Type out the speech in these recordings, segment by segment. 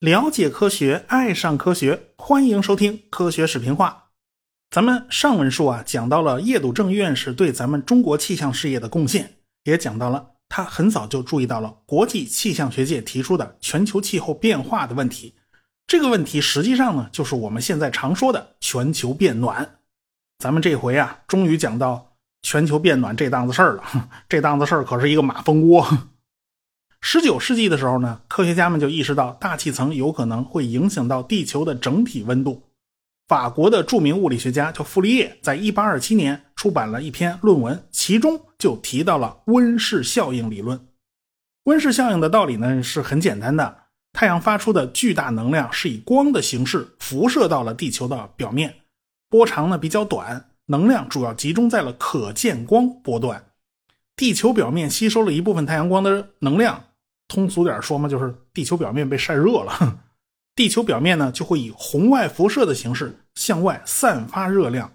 了解科学，爱上科学，欢迎收听《科学视频化》。咱们上文书啊讲到了叶笃正院士对咱们中国气象事业的贡献，也讲到了他很早就注意到了国际气象学界提出的全球气候变化的问题。这个问题实际上呢，就是我们现在常说的全球变暖。咱们这回啊，终于讲到全球变暖这档子事儿了。这档子事儿可是一个马蜂窝。十九世纪的时候呢，科学家们就意识到大气层有可能会影响到地球的整体温度。法国的著名物理学家叫傅立叶，在一八二七年出版了一篇论文，其中就提到了温室效应理论。温室效应的道理呢是很简单的：太阳发出的巨大能量是以光的形式辐射到了地球的表面，波长呢比较短，能量主要集中在了可见光波段。地球表面吸收了一部分太阳光的能量。通俗点说嘛，就是地球表面被晒热了，地球表面呢就会以红外辐射的形式向外散发热量。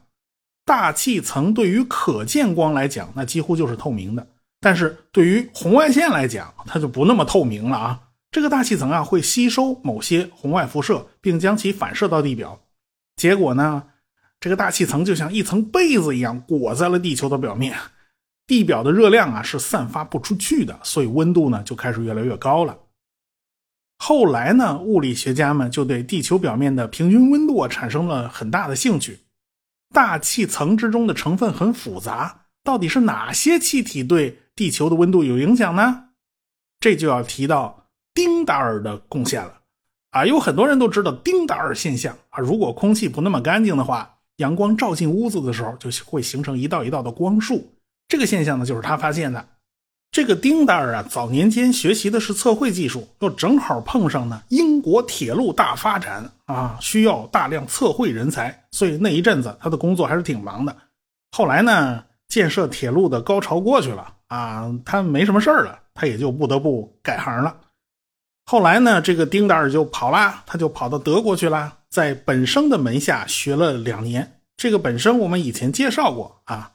大气层对于可见光来讲，那几乎就是透明的；但是对于红外线来讲，它就不那么透明了啊。这个大气层啊会吸收某些红外辐射，并将其反射到地表，结果呢，这个大气层就像一层被子一样裹在了地球的表面。地表的热量啊是散发不出去的，所以温度呢就开始越来越高了。后来呢，物理学家们就对地球表面的平均温度啊产生了很大的兴趣。大气层之中的成分很复杂，到底是哪些气体对地球的温度有影响呢？这就要提到丁达尔的贡献了。啊，有很多人都知道丁达尔现象啊，如果空气不那么干净的话，阳光照进屋子的时候就会形成一道一道的光束。这个现象呢，就是他发现的。这个丁达尔啊，早年间学习的是测绘技术，又正好碰上呢英国铁路大发展啊，需要大量测绘人才，所以那一阵子他的工作还是挺忙的。后来呢，建设铁路的高潮过去了啊，他没什么事儿了，他也就不得不改行了。后来呢，这个丁达尔就跑啦，他就跑到德国去了，在本生的门下学了两年。这个本身我们以前介绍过啊。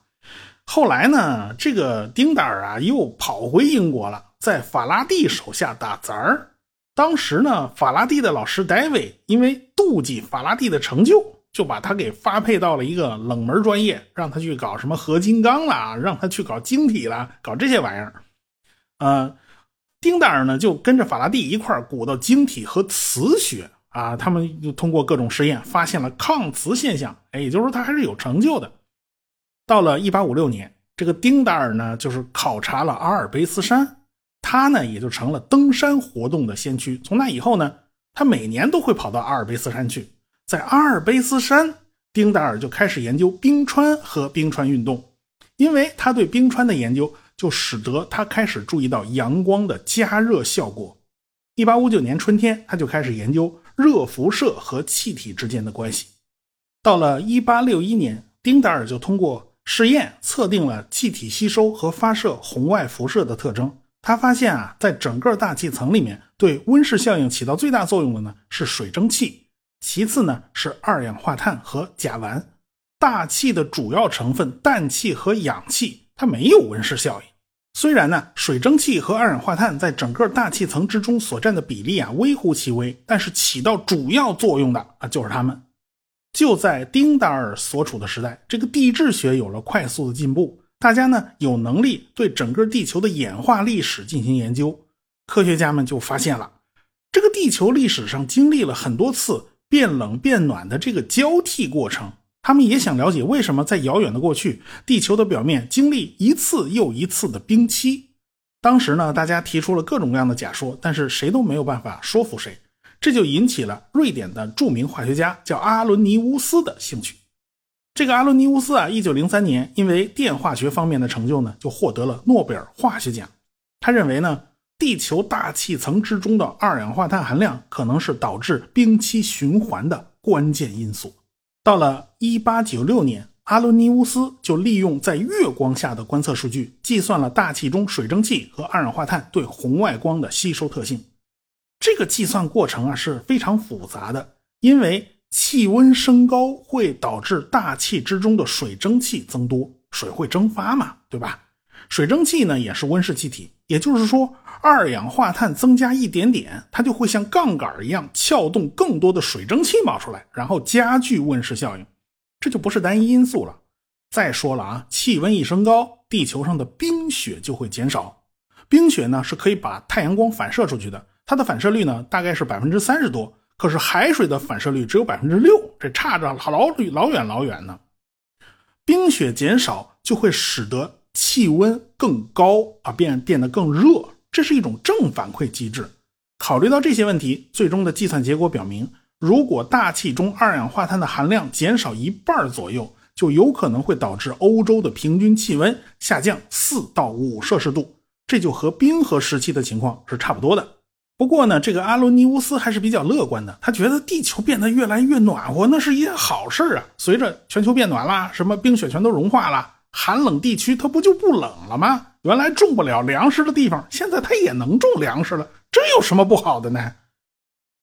后来呢，这个丁达尔啊又跑回英国了，在法拉第手下打杂儿。当时呢，法拉第的老师戴维因为妒忌法拉第的成就，就把他给发配到了一个冷门专业，让他去搞什么合金钢啦，让他去搞晶体啦，搞这些玩意儿。呃，丁达尔呢就跟着法拉第一块鼓捣晶体和磁学啊，他们就通过各种实验发现了抗磁现象，哎，也就是说他还是有成就的。到了一八五六年，这个丁达尔呢，就是考察了阿尔卑斯山，他呢也就成了登山活动的先驱。从那以后呢，他每年都会跑到阿尔卑斯山去。在阿尔卑斯山，丁达尔就开始研究冰川和冰川运动，因为他对冰川的研究，就使得他开始注意到阳光的加热效果。一八五九年春天，他就开始研究热辐射和气体之间的关系。到了一八六一年，丁达尔就通过实验测定了气体吸收和发射红外辐射的特征。他发现啊，在整个大气层里面，对温室效应起到最大作用的呢是水蒸气，其次呢是二氧化碳和甲烷。大气的主要成分氮气和氧气，它没有温室效应。虽然呢，水蒸气和二氧化碳在整个大气层之中所占的比例啊微乎其微，但是起到主要作用的啊就是它们。就在丁达尔所处的时代，这个地质学有了快速的进步，大家呢有能力对整个地球的演化历史进行研究。科学家们就发现了，这个地球历史上经历了很多次变冷变暖的这个交替过程。他们也想了解为什么在遥远的过去，地球的表面经历一次又一次的冰期。当时呢，大家提出了各种各样的假说，但是谁都没有办法说服谁。这就引起了瑞典的著名化学家叫阿伦尼乌斯的兴趣。这个阿伦尼乌斯啊，一九零三年因为电化学方面的成就呢，就获得了诺贝尔化学奖。他认为呢，地球大气层之中的二氧化碳含量可能是导致冰期循环的关键因素。到了一八九六年，阿伦尼乌斯就利用在月光下的观测数据，计算了大气中水蒸气和二氧化碳对红外光的吸收特性。这个计算过程啊是非常复杂的，因为气温升高会导致大气之中的水蒸气增多，水会蒸发嘛，对吧？水蒸气呢也是温室气体，也就是说，二氧化碳增加一点点，它就会像杠杆一样撬动更多的水蒸气冒出来，然后加剧温室效应。这就不是单一因素了。再说了啊，气温一升高，地球上的冰雪就会减少。冰雪呢是可以把太阳光反射出去的，它的反射率呢大概是百分之三十多。可是海水的反射率只有百分之六，这差着老老远老远呢。冰雪减少就会使得气温更高啊，变变得更热，这是一种正反馈机制。考虑到这些问题，最终的计算结果表明，如果大气中二氧化碳的含量减少一半左右，就有可能会导致欧洲的平均气温下降四到五摄氏度，这就和冰河时期的情况是差不多的。不过呢，这个阿罗尼乌斯还是比较乐观的。他觉得地球变得越来越暖和，那是一件好事啊。随着全球变暖啦，什么冰雪全都融化了，寒冷地区它不就不冷了吗？原来种不了粮食的地方，现在它也能种粮食了，这有什么不好的呢？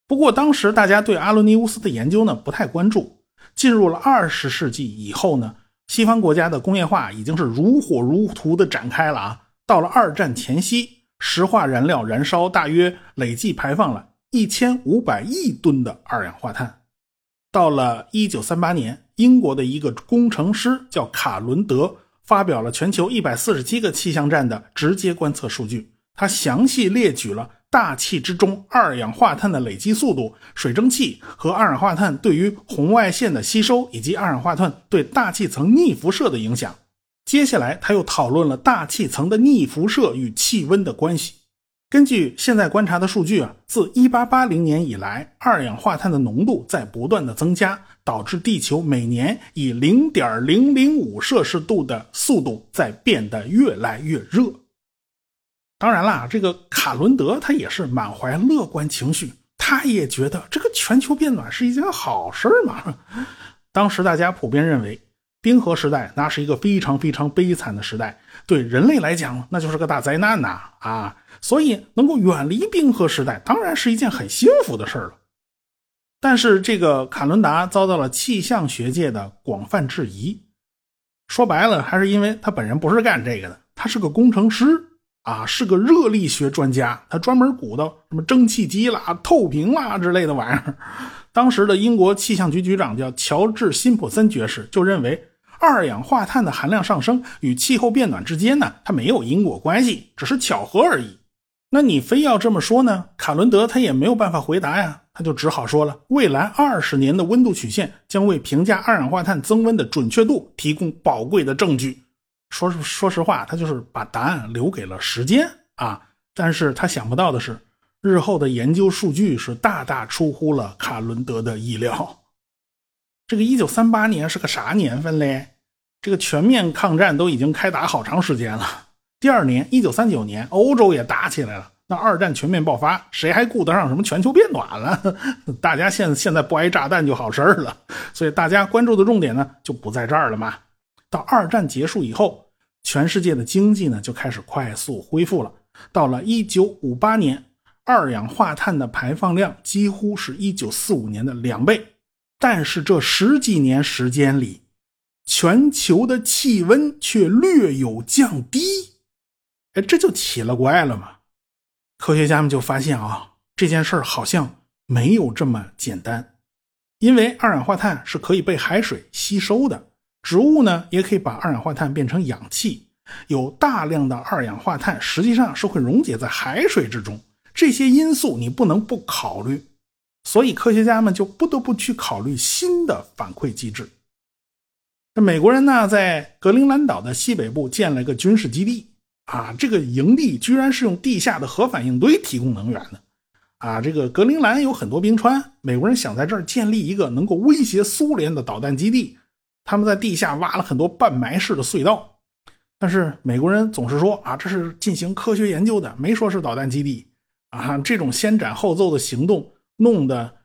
不过当时大家对阿伦尼乌斯的研究呢不太关注。进入了二十世纪以后呢，西方国家的工业化已经是如火如荼的展开了啊。到了二战前夕。石化燃料燃烧大约累计排放了一千五百亿吨的二氧化碳。到了一九三八年，英国的一个工程师叫卡伦德，发表了全球一百四十七个气象站的直接观测数据。他详细列举了大气之中二氧化碳的累积速度、水蒸气和二氧化碳对于红外线的吸收，以及二氧化碳对大气层逆辐射的影响。接下来，他又讨论了大气层的逆辐射与气温的关系。根据现在观察的数据啊，自1880年以来，二氧化碳的浓度在不断的增加，导致地球每年以0.005摄氏度的速度在变得越来越热。当然啦，这个卡伦德他也是满怀乐观情绪，他也觉得这个全球变暖是一件好事嘛。当时大家普遍认为。冰河时代，那是一个非常非常悲惨的时代，对人类来讲，那就是个大灾难呐！啊，所以能够远离冰河时代，当然是一件很幸福的事了。但是，这个卡伦达遭到了气象学界的广泛质疑。说白了，还是因为他本人不是干这个的，他是个工程师啊，是个热力学专家，他专门鼓捣什么蒸汽机啦、透平啦之类的玩意儿。当时的英国气象局局长叫乔治·辛普森爵士，就认为。二氧化碳的含量上升与气候变暖之间呢，它没有因果关系，只是巧合而已。那你非要这么说呢？卡伦德他也没有办法回答呀，他就只好说了：未来二十年的温度曲线将为评价二氧化碳增温的准确度提供宝贵的证据。说说实话，他就是把答案留给了时间啊。但是他想不到的是，日后的研究数据是大大出乎了卡伦德的意料。这个一九三八年是个啥年份嘞？这个全面抗战都已经开打好长时间了。第二年，一九三九年，欧洲也打起来了。那二战全面爆发，谁还顾得上什么全球变暖了？大家现现在不挨炸弹就好事儿了。所以大家关注的重点呢，就不在这儿了嘛。到二战结束以后，全世界的经济呢就开始快速恢复了。到了一九五八年，二氧化碳的排放量几乎是一九四五年的两倍。但是这十几年时间里，全球的气温却略有降低，哎，这就奇了怪了嘛！科学家们就发现啊，这件事儿好像没有这么简单，因为二氧化碳是可以被海水吸收的，植物呢也可以把二氧化碳变成氧气，有大量的二氧化碳实际上是会溶解在海水之中，这些因素你不能不考虑。所以科学家们就不得不去考虑新的反馈机制。那美国人呢，在格陵兰岛的西北部建了个军事基地啊，这个营地居然是用地下的核反应堆提供能源的啊。这个格陵兰有很多冰川，美国人想在这儿建立一个能够威胁苏联的导弹基地，他们在地下挖了很多半埋式的隧道，但是美国人总是说啊，这是进行科学研究的，没说是导弹基地啊。这种先斩后奏的行动。弄得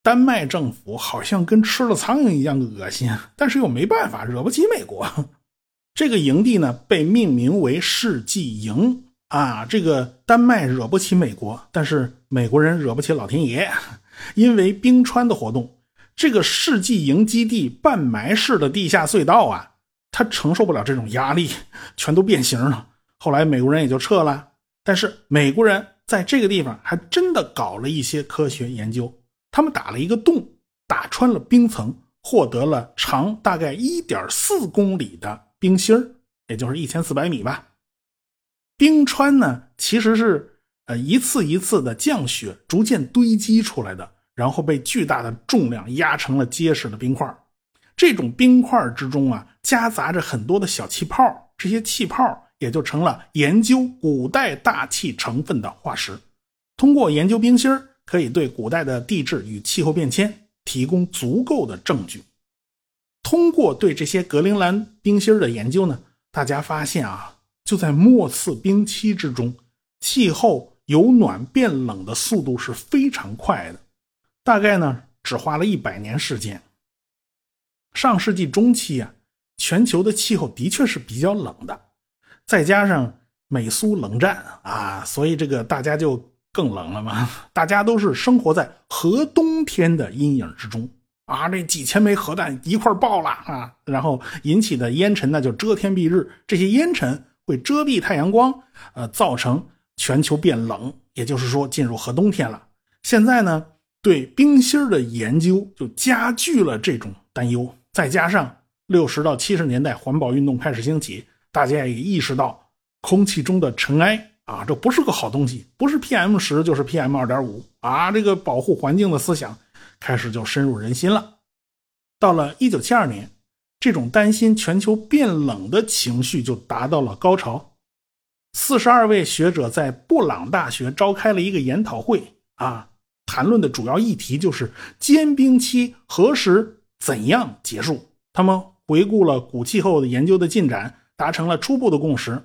丹麦政府好像跟吃了苍蝇一样恶心，但是又没办法，惹不起美国。这个营地呢，被命名为世纪营啊。这个丹麦惹不起美国，但是美国人惹不起老天爷，因为冰川的活动，这个世纪营基地半埋式的地下隧道啊，它承受不了这种压力，全都变形了。后来美国人也就撤了。但是美国人在这个地方还真的搞了一些科学研究，他们打了一个洞，打穿了冰层，获得了长大概一点四公里的冰芯也就是一千四百米吧。冰川呢，其实是呃一次一次的降雪逐渐堆积出来的，然后被巨大的重量压成了结实的冰块。这种冰块之中啊，夹杂着很多的小气泡，这些气泡。也就成了研究古代大气成分的化石。通过研究冰芯可以对古代的地质与气候变迁提供足够的证据。通过对这些格陵兰冰芯的研究呢，大家发现啊，就在末次冰期之中，气候由暖变冷的速度是非常快的，大概呢只花了一百年时间。上世纪中期啊，全球的气候的确是比较冷的。再加上美苏冷战啊，所以这个大家就更冷了嘛。大家都是生活在核冬天的阴影之中啊，这几千枚核弹一块爆了啊，然后引起的烟尘呢就遮天蔽日，这些烟尘会遮蔽太阳光，呃，造成全球变冷，也就是说进入核冬天了。现在呢，对冰芯的研究就加剧了这种担忧，再加上六十到七十年代环保运动开始兴起。大家也意识到，空气中的尘埃啊，这不是个好东西，不是 PM 十就是 PM 二点五啊。这个保护环境的思想开始就深入人心了。到了一九七二年，这种担心全球变冷的情绪就达到了高潮。四十二位学者在布朗大学召开了一个研讨会啊，谈论的主要议题就是坚冰期何时怎样结束。他们回顾了古气候的研究的进展。达成了初步的共识，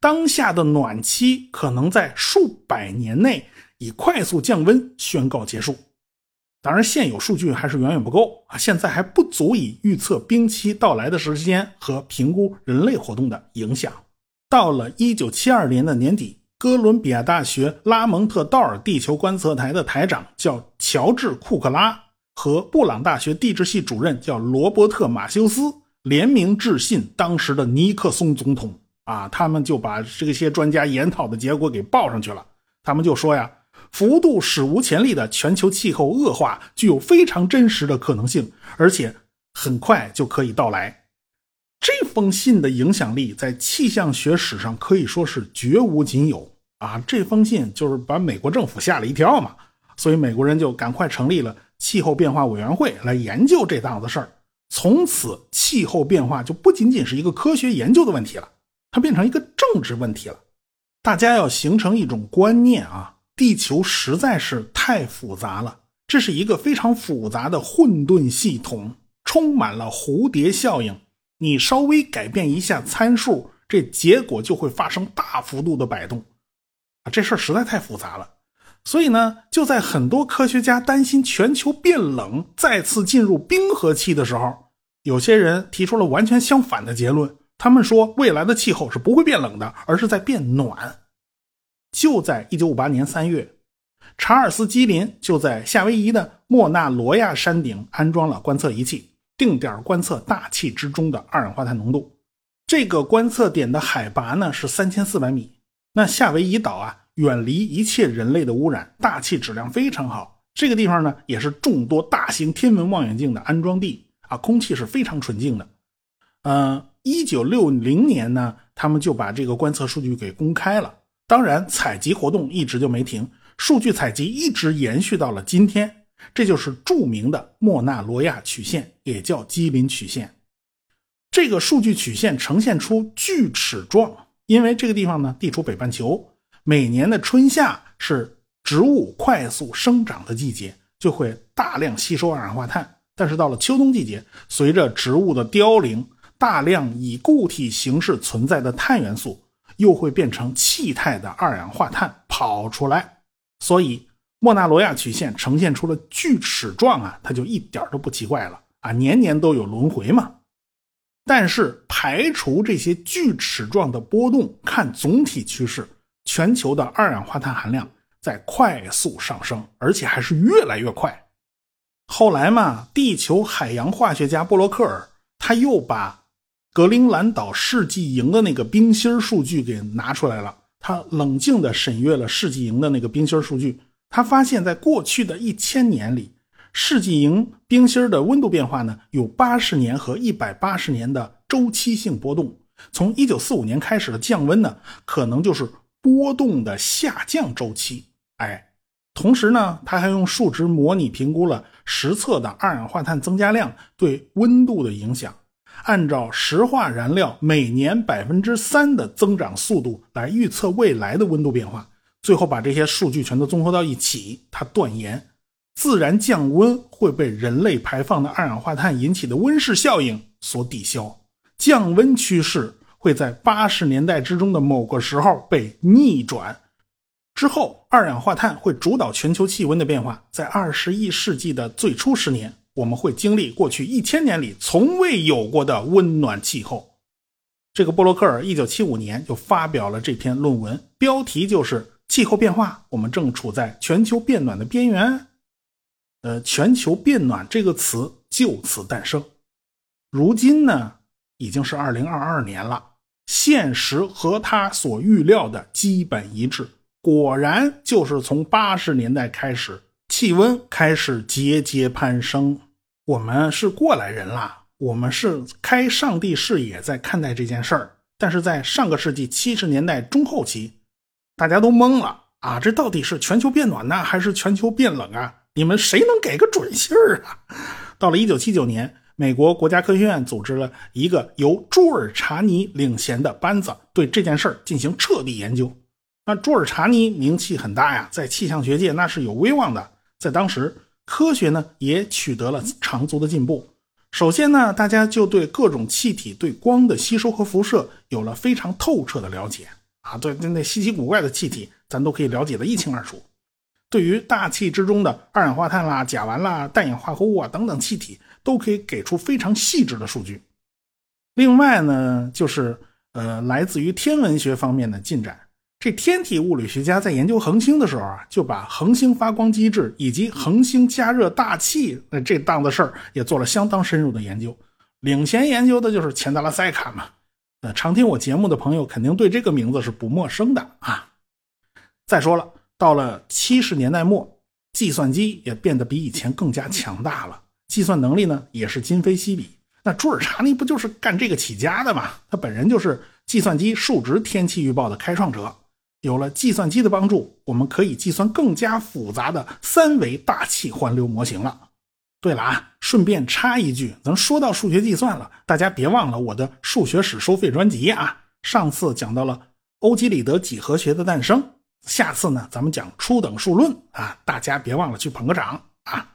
当下的暖期可能在数百年内以快速降温宣告结束。当然，现有数据还是远远不够啊，现在还不足以预测冰期到来的时间和评估人类活动的影响。到了一九七二年的年底，哥伦比亚大学拉蒙特道尔地球观测台的台长叫乔治库克拉，和布朗大学地质系主任叫罗伯特马修斯。联名致信当时的尼克松总统啊，他们就把这些专家研讨的结果给报上去了。他们就说呀，幅度史无前例的全球气候恶化具有非常真实的可能性，而且很快就可以到来。这封信的影响力在气象学史上可以说是绝无仅有啊！这封信就是把美国政府吓了一跳嘛，所以美国人就赶快成立了气候变化委员会来研究这档子事儿。从此，气候变化就不仅仅是一个科学研究的问题了，它变成一个政治问题了。大家要形成一种观念啊，地球实在是太复杂了，这是一个非常复杂的混沌系统，充满了蝴蝶效应。你稍微改变一下参数，这结果就会发生大幅度的摆动啊！这事儿实在太复杂了。所以呢，就在很多科学家担心全球变冷、再次进入冰河期的时候，有些人提出了完全相反的结论。他们说，未来的气候是不会变冷的，而是在变暖。就在1958年3月，查尔斯·基林就在夏威夷的莫纳罗亚山顶安装了观测仪器，定点观测大气之中的二氧化碳浓度。这个观测点的海拔呢是3400米。那夏威夷岛啊。远离一切人类的污染，大气质量非常好。这个地方呢，也是众多大型天文望远镜的安装地啊，空气是非常纯净的。呃，一九六零年呢，他们就把这个观测数据给公开了。当然，采集活动一直就没停，数据采集一直延续到了今天。这就是著名的莫纳罗亚曲线，也叫基林曲线。这个数据曲线呈现出锯齿状，因为这个地方呢，地处北半球。每年的春夏是植物快速生长的季节，就会大量吸收二氧化碳。但是到了秋冬季节，随着植物的凋零，大量以固体形式存在的碳元素又会变成气态的二氧化碳跑出来。所以莫纳罗亚曲线呈现出了锯齿状啊，它就一点都不奇怪了啊，年年都有轮回嘛。但是排除这些锯齿状的波动，看总体趋势。全球的二氧化碳含量在快速上升，而且还是越来越快。后来嘛，地球海洋化学家布洛克尔他又把格陵兰岛世纪营的那个冰芯数据给拿出来了。他冷静地审阅了世纪营的那个冰芯数据，他发现，在过去的一千年里，世纪营冰芯的温度变化呢，有八十年和一百八十年的周期性波动。从一九四五年开始的降温呢，可能就是波动的下降周期。哎，同时呢，他还用数值模拟评估了实测的二氧化碳增加量对温度的影响。按照石化燃料每年百分之三的增长速度来预测未来的温度变化，最后把这些数据全都综合到一起，他断言，自然降温会被人类排放的二氧化碳引起的温室效应所抵消，降温趋势会在八十年代之中的某个时候被逆转，之后二氧化碳会主导全球气温的变化，在二十一世纪的最初十年。我们会经历过去一千年里从未有过的温暖气候。这个波洛克尔一九七五年就发表了这篇论文，标题就是《气候变化：我们正处在全球变暖的边缘》。呃，全球变暖这个词就此诞生。如今呢，已经是二零二二年了，现实和他所预料的基本一致，果然就是从八十年代开始。气温开始节节攀升，我们是过来人啦，我们是开上帝视野在看待这件事儿。但是在上个世纪七十年代中后期，大家都懵了啊，这到底是全球变暖呢，还是全球变冷啊？你们谁能给个准信儿啊？到了一九七九年，美国国家科学院组织了一个由朱尔查尼领衔的班子，对这件事儿进行彻底研究。那朱尔查尼名气很大呀，在气象学界那是有威望的。在当时，科学呢也取得了长足的进步。首先呢，大家就对各种气体对光的吸收和辐射有了非常透彻的了解啊，对那那稀奇古怪的气体，咱都可以了解的一清二楚。对于大气之中的二氧化碳啦、甲烷啦、氮氧化合物啊等等气体，都可以给出非常细致的数据。另外呢，就是呃，来自于天文学方面的进展。这天体物理学家在研究恒星的时候啊，就把恒星发光机制以及恒星加热大气那这档子事儿也做了相当深入的研究。领衔研究的就是钱德拉塞卡嘛。呃，常听我节目的朋友肯定对这个名字是不陌生的啊。再说了，到了七十年代末，计算机也变得比以前更加强大了，计算能力呢也是今非昔比。那朱尔查尼不就是干这个起家的吗？他本人就是计算机数值天气预报的开创者。有了计算机的帮助，我们可以计算更加复杂的三维大气环流模型了。对了啊，顺便插一句，咱说到数学计算了，大家别忘了我的数学史收费专辑啊。上次讲到了欧几里得几何学的诞生，下次呢咱们讲初等数论啊，大家别忘了去捧个场啊。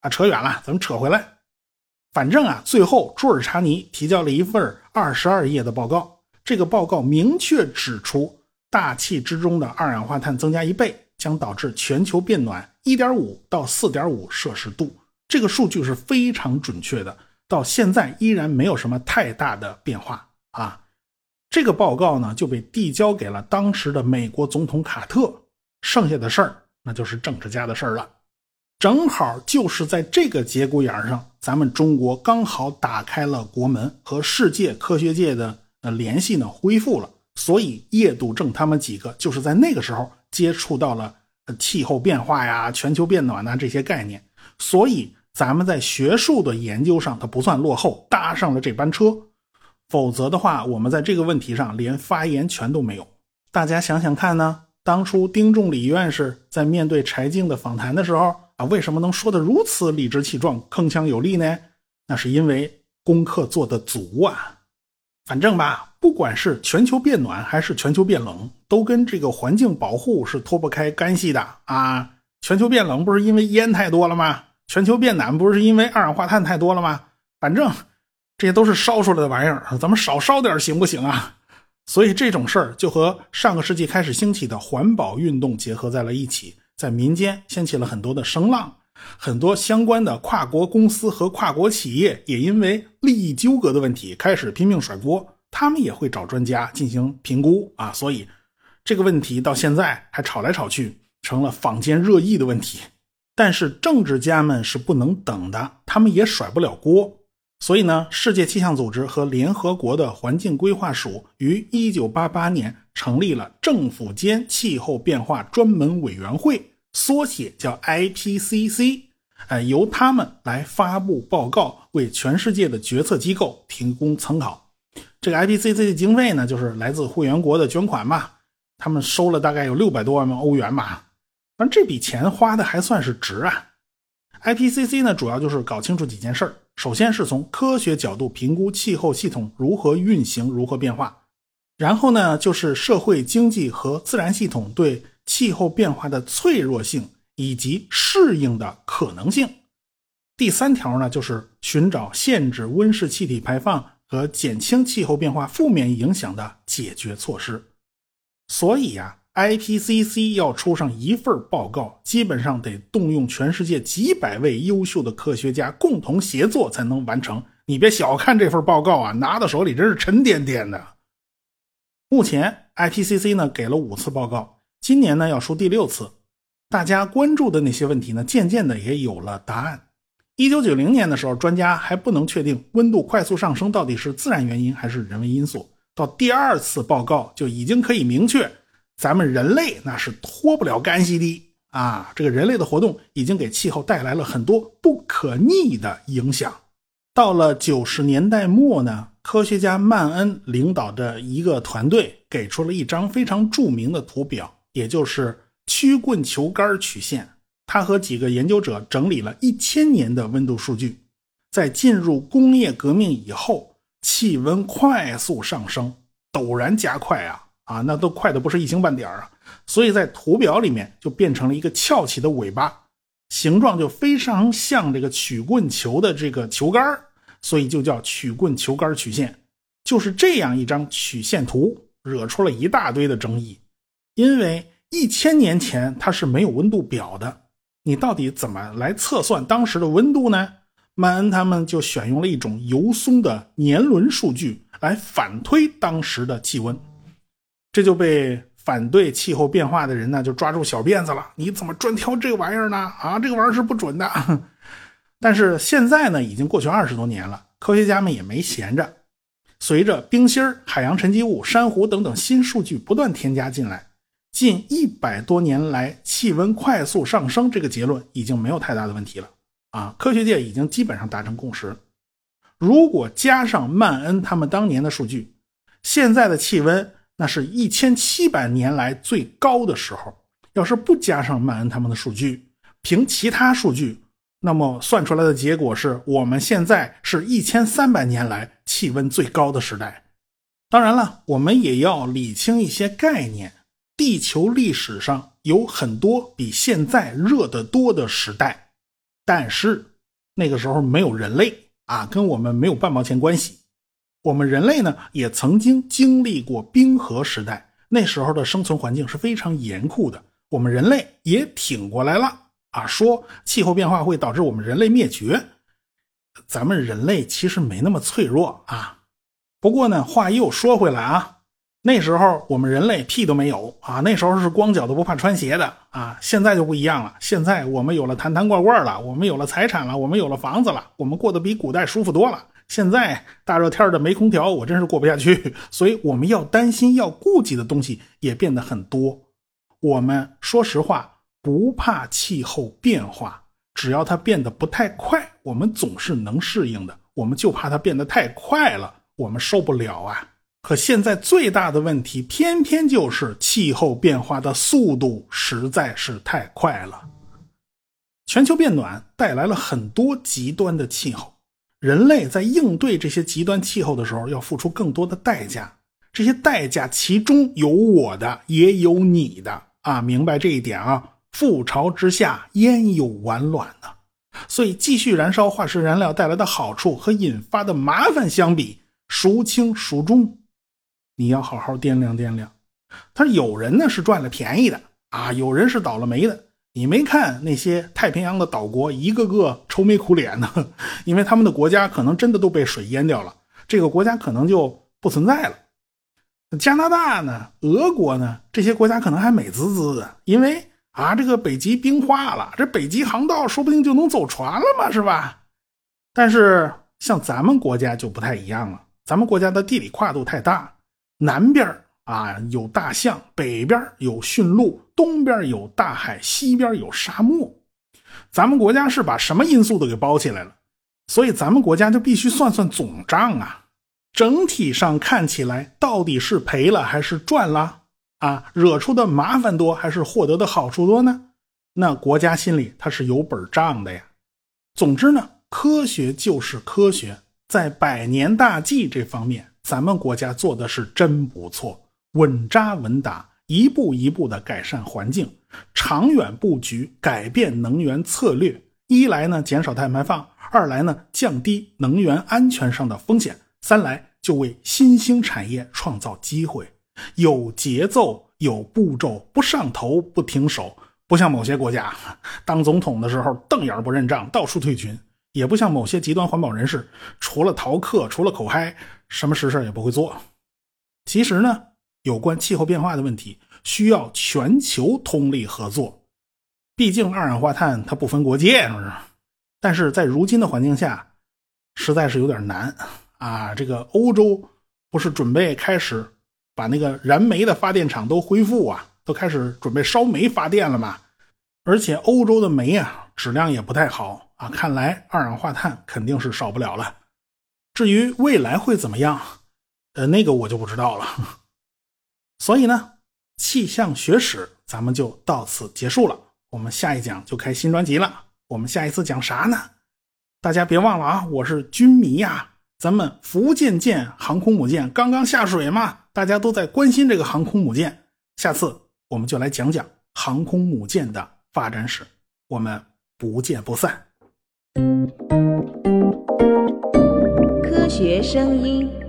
啊，扯远了，咱们扯回来。反正啊，最后朱尔查尼提交了一份二十二页的报告，这个报告明确指出。大气之中的二氧化碳增加一倍，将导致全球变暖一点五到四点五摄氏度。这个数据是非常准确的，到现在依然没有什么太大的变化啊。这个报告呢就被递交给了当时的美国总统卡特，剩下的事儿那就是政治家的事儿了。正好就是在这个节骨眼上，咱们中国刚好打开了国门，和世界科学界的呃联系呢恢复了。所以叶笃正他们几个就是在那个时候接触到了气候变化呀、全球变暖呐这些概念，所以咱们在学术的研究上它不算落后，搭上了这班车。否则的话，我们在这个问题上连发言权都没有。大家想想看呢？当初丁仲礼院士在面对柴静的访谈的时候啊，为什么能说得如此理直气壮、铿锵有力呢？那是因为功课做得足啊。反正吧。不管是全球变暖还是全球变冷，都跟这个环境保护是脱不开干系的啊！全球变冷不是因为烟太多了吗？全球变暖不是因为二氧化碳太多了吗？反正这些都是烧出来的玩意儿，咱们少烧点行不行啊？所以这种事儿就和上个世纪开始兴起的环保运动结合在了一起，在民间掀起了很多的声浪，很多相关的跨国公司和跨国企业也因为利益纠葛的问题开始拼命甩锅。他们也会找专家进行评估啊，所以这个问题到现在还吵来吵去，成了坊间热议的问题。但是政治家们是不能等的，他们也甩不了锅。所以呢，世界气象组织和联合国的环境规划署于1988年成立了政府间气候变化专门委员会，缩写叫 IPCC，呃，由他们来发布报告，为全世界的决策机构提供参考。这个 IPCC 的经费呢，就是来自会员国的捐款嘛，他们收了大概有六百多万欧元吧，正这笔钱花的还算是值啊。IPCC 呢，主要就是搞清楚几件事儿。首先是从科学角度评估气候系统如何运行、如何变化，然后呢，就是社会经济和自然系统对气候变化的脆弱性以及适应的可能性。第三条呢，就是寻找限制温室气体排放和减轻气候变化负面影响的解决措施。所以呀。IPCC 要出上一份报告，基本上得动用全世界几百位优秀的科学家共同协作才能完成。你别小看这份报告啊，拿到手里真是沉甸甸的。目前 IPCC 呢给了五次报告，今年呢要出第六次。大家关注的那些问题呢，渐渐的也有了答案。一九九零年的时候，专家还不能确定温度快速上升到底是自然原因还是人为因素。到第二次报告就已经可以明确。咱们人类那是脱不了干系的啊！这个人类的活动已经给气候带来了很多不可逆的影响。到了九十年代末呢，科学家曼恩领导的一个团队给出了一张非常著名的图表，也就是曲棍球杆曲线。他和几个研究者整理了一千年的温度数据，在进入工业革命以后，气温快速上升，陡然加快啊！啊，那都快的不是一星半点啊！所以在图表里面就变成了一个翘起的尾巴，形状就非常像这个曲棍球的这个球杆所以就叫曲棍球杆曲线。就是这样一张曲线图，惹出了一大堆的争议，因为一千年前它是没有温度表的，你到底怎么来测算当时的温度呢？曼恩他们就选用了一种油松的年轮数据来反推当时的气温。这就被反对气候变化的人呢，就抓住小辫子了。你怎么专挑这个玩意儿呢？啊，这个玩意儿是不准的。但是现在呢，已经过去二十多年了，科学家们也没闲着。随着冰芯海洋沉积物、珊瑚等等新数据不断添加进来，近一百多年来气温快速上升这个结论已经没有太大的问题了。啊，科学界已经基本上达成共识。如果加上曼恩他们当年的数据，现在的气温。那是一千七百年来最高的时候。要是不加上曼恩他们的数据，凭其他数据，那么算出来的结果是我们现在是一千三百年来气温最高的时代。当然了，我们也要理清一些概念。地球历史上有很多比现在热得多的时代，但是那个时候没有人类啊，跟我们没有半毛钱关系。我们人类呢，也曾经经历过冰河时代，那时候的生存环境是非常严酷的。我们人类也挺过来了啊！说气候变化会导致我们人类灭绝，咱们人类其实没那么脆弱啊。不过呢，话又说回来啊，那时候我们人类屁都没有啊，那时候是光脚都不怕穿鞋的啊。现在就不一样了，现在我们有了坛坛罐罐了，我们有了财产了，我们有了房子了，我们过得比古代舒服多了。现在大热天的没空调，我真是过不下去。所以我们要担心、要顾忌的东西也变得很多。我们说实话不怕气候变化，只要它变得不太快，我们总是能适应的。我们就怕它变得太快了，我们受不了啊！可现在最大的问题，偏偏就是气候变化的速度实在是太快了。全球变暖带来了很多极端的气候。人类在应对这些极端气候的时候，要付出更多的代价。这些代价其中有我的，也有你的啊！明白这一点啊！覆巢之下，焉有完卵呢？所以，继续燃烧化石燃料带来的好处和引发的麻烦相比，孰轻孰重？你要好好掂量掂量。他有人呢是赚了便宜的啊，有人是倒了霉的。你没看那些太平洋的岛国一个个愁眉苦脸的，因为他们的国家可能真的都被水淹掉了，这个国家可能就不存在了。加拿大呢，俄国呢，这些国家可能还美滋滋的，因为啊，这个北极冰化了，这北极航道说不定就能走船了嘛，是吧？但是像咱们国家就不太一样了，咱们国家的地理跨度太大，南边啊有大象，北边有驯鹿，东边有大海，西边有沙漠。咱们国家是把什么因素都给包起来了，所以咱们国家就必须算算总账啊。整体上看起来，到底是赔了还是赚了啊？惹出的麻烦多还是获得的好处多呢？那国家心里它是有本账的呀。总之呢，科学就是科学，在百年大计这方面，咱们国家做的是真不错。稳扎稳打，一步一步的改善环境，长远布局，改变能源策略。一来呢，减少碳排放；二来呢，降低能源安全上的风险；三来就为新兴产业创造机会。有节奏，有步骤，不上头，不停手。不像某些国家，当总统的时候瞪眼不认账，到处退群；也不像某些极端环保人士，除了逃课，除了口嗨，什么实事也不会做。其实呢。有关气候变化的问题，需要全球通力合作。毕竟二氧化碳它不分国界，是不是？但是在如今的环境下，实在是有点难啊！这个欧洲不是准备开始把那个燃煤的发电厂都恢复啊，都开始准备烧煤发电了吗？而且欧洲的煤啊，质量也不太好啊，看来二氧化碳肯定是少不了了。至于未来会怎么样，呃，那个我就不知道了。所以呢，气象学史咱们就到此结束了。我们下一讲就开新专辑了。我们下一次讲啥呢？大家别忘了啊，我是军迷呀。咱们福建舰航空母舰刚刚下水嘛，大家都在关心这个航空母舰。下次我们就来讲讲航空母舰的发展史。我们不见不散。科学声音。